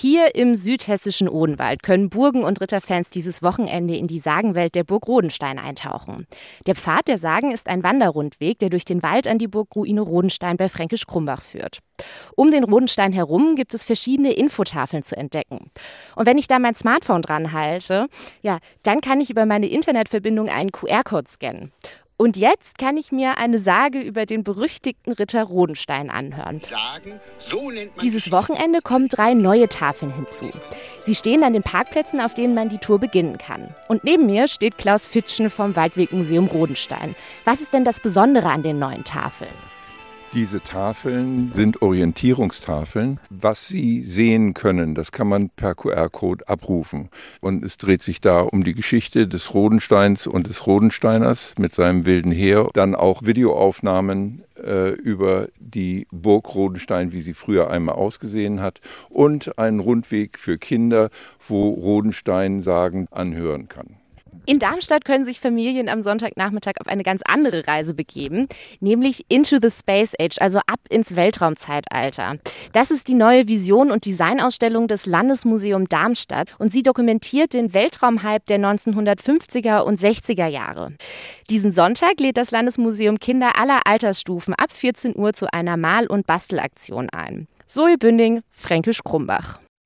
Hier im südhessischen Odenwald können Burgen- und Ritterfans dieses Wochenende in die Sagenwelt der Burg Rodenstein eintauchen. Der Pfad der Sagen ist ein Wanderrundweg, der durch den Wald an die Burgruine Rodenstein bei Fränkisch Krumbach führt. Um den Rodenstein herum gibt es verschiedene Infotafeln zu entdecken. Und wenn ich da mein Smartphone dran halte, ja, dann kann ich über meine Internetverbindung einen QR-Code scannen. Und jetzt kann ich mir eine Sage über den berüchtigten Ritter Rodenstein anhören. Sagen, so Dieses Wochenende kommen drei neue Tafeln hinzu. Sie stehen an den Parkplätzen, auf denen man die Tour beginnen kann. Und neben mir steht Klaus Fitschen vom Waldwegmuseum Rodenstein. Was ist denn das Besondere an den neuen Tafeln? Diese Tafeln sind Orientierungstafeln. Was Sie sehen können, das kann man per QR-Code abrufen. Und es dreht sich da um die Geschichte des Rodensteins und des Rodensteiners mit seinem wilden Heer. Dann auch Videoaufnahmen äh, über die Burg Rodenstein, wie sie früher einmal ausgesehen hat. Und einen Rundweg für Kinder, wo Rodenstein sagen anhören kann. In Darmstadt können sich Familien am Sonntagnachmittag auf eine ganz andere Reise begeben, nämlich into the Space Age, also ab ins Weltraumzeitalter. Das ist die neue Vision und Designausstellung des Landesmuseum Darmstadt und sie dokumentiert den Weltraumhype der 1950er und 60er Jahre. Diesen Sonntag lädt das Landesmuseum Kinder aller Altersstufen ab 14 Uhr zu einer Mal- und Bastelaktion ein. Zoe Bünding, Fränkisch Krumbach.